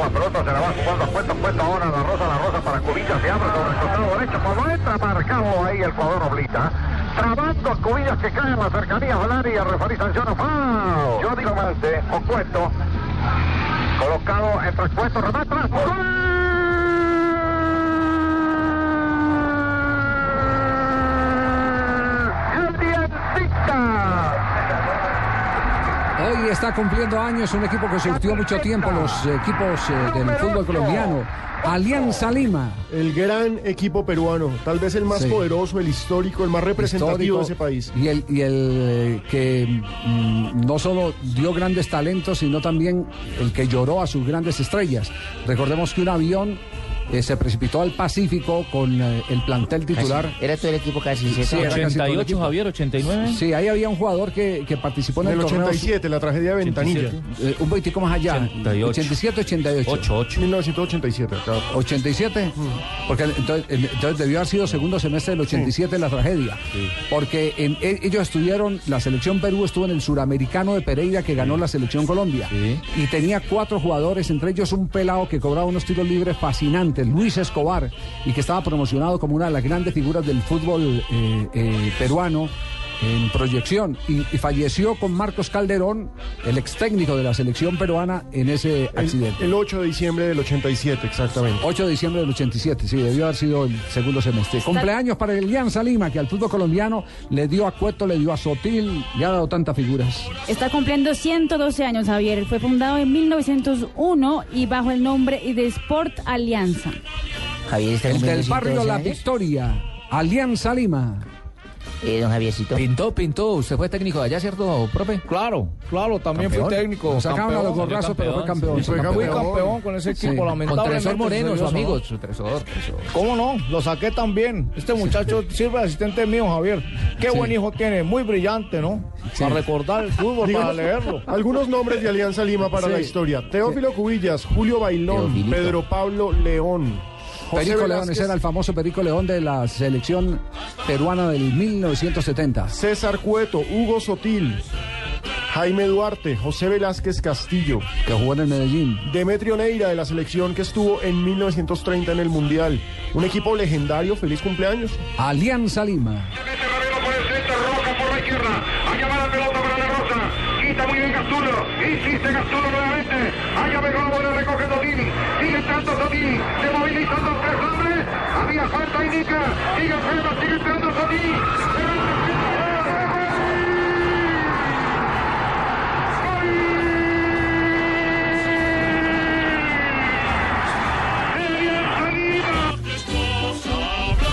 La pelota, se la va jugando puesto puesto ahora la rosa, la rosa para Cubillas, se abre sobre el costado derecho, cuando entra marcado ahí el jugador Oblita. Trabando Cubillas que cae en la cercanía del área, referí sanciona foul. Yo digo Mante, Ocueto, colocado entre Cueto, remata, ¡Gol! Está cumpliendo años un equipo que surtió mucho tiempo los equipos eh, del fútbol colombiano. Alianza Lima. El gran equipo peruano, tal vez el más Sí. poderoso, el histórico, el más representativo histórico, de ese país. Y el, y el eh, que mm, no solo dio grandes talentos, sino también el que lloró a sus grandes estrellas. Recordemos que un avión eh, se precipitó al Pacífico con eh, el plantel titular. Era todo el equipo casi, Sí, ¿cierto? era casi todo el 88, equipo. Javier, 89. Sí, ahí había un jugador que, que participó en En el, el torneo. 87, la tragedia de Ventanilla. 87. eh, un poquitico más allá. 88. 87, 88. 88. 1987, claro. 87, porque entonces, entonces debió haber sido segundo semestre del 87 la tragedia, porque en- e- ellos estuvieron, la selección Perú estuvo en el suramericano de Pereira que ganó la selección Colombia Sí. y tenía cuatro jugadores, entre ellos un pelado que cobraba unos tiros libres fascinantes, Luis Escobar, y que estaba promocionado como una de las grandes figuras del fútbol eh, eh, peruano en proyección y, y falleció con Marcos Calderón, el ex técnico de la selección peruana en ese accidente. El, el 8 de diciembre del 87, exactamente. 8 de diciembre del 87, sí, debió haber sido el segundo semestre. Cumpleaños para el Alianza Lima, que al fútbol colombiano le dio a Cueto, le dio a Sotil, le ha dado tantas figuras. Está cumpliendo 112 años, Javier. Fue fundado en 1901 y bajo el nombre de Sport Alianza. Javier está El del barrio 112 La. Victoria, Alianza Lima. Eh, don Javiercito. Pintó, pintó. Usted fue técnico de allá, ¿cierto, profe? Claro, claro, también Campeón. fui técnico. Sacaban a los campeón. gorrazos, pero fue campeón, campeón. sí. fue Fue Fui campeón. campeón con ese equipo, Sí. Con lamentablemente. Tresor Moreno, su amigo. Su Tresor, Tresor. ¿Cómo no? Lo saqué también. Este muchacho sirve de asistente mío, Javier. Qué Sí. buen hijo tiene, muy brillante, ¿no? Sí. Para recordar el fútbol, para leerlo. Algunos nombres de Alianza Lima para Sí. la historia. Teófilo Cubillas, Julio Bailón, Teofilito. Pedro Pablo León. José Perico León, Velázquez, ese era el famoso Perico León de la selección peruana del 1970. César Cueto, Hugo Sotil, Jaime Duarte, José Velázquez Castillo, Que jugó en el Medellín. Demetrio Neira de la selección que estuvo en 1930 en el Mundial. Un equipo legendario, feliz cumpleaños. Alianza Lima. Mete Ravelo por el centro, Roca por Sigue Alfredo, sigue entrando.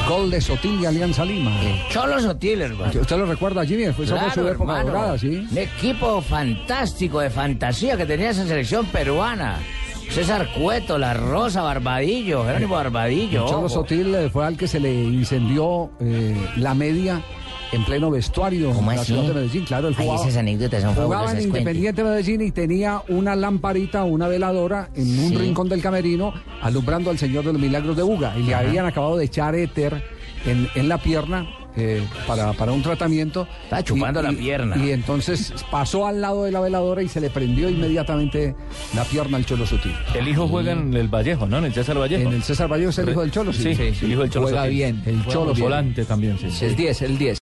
Gol de Sotil y Alianza Lima. Cholo Sotil, hermano. ¿Usted lo recuerda, Jimmy? Fue fue su Claro, época hermano. dorada, ¿sí? Un equipo fantástico de fantasía que tenía esa selección peruana. César Cueto, La Rosa, Barbadillo, Jerónimo Barbadillo. Cholo. Sotil eh, fue al que se le incendió eh, la media en pleno vestuario ¿Cómo en la ciudad de Medellín. Claro, Ay, jugaba, esas anécdotas son jugaba en cuente. Independiente Medellín y tenía una lamparita, una veladora en un Sí. rincón del camerino alumbrando al Señor de los Milagros de Buga. Y le habían acabado de echar éter en, en la pierna. Eh, para, para un tratamiento. Estaba chupando la pierna. Y entonces pasó al lado de la veladora y se le prendió inmediatamente la pierna al Cholo Sutil. El hijo juega en el Vallejo, ¿no? En el César Vallejo. En el César Vallejo es el hijo del Cholo, Sí, sí, el hijo del Cholo. Juega bien, el Cholo. Volante también, sí. El 10, el 10.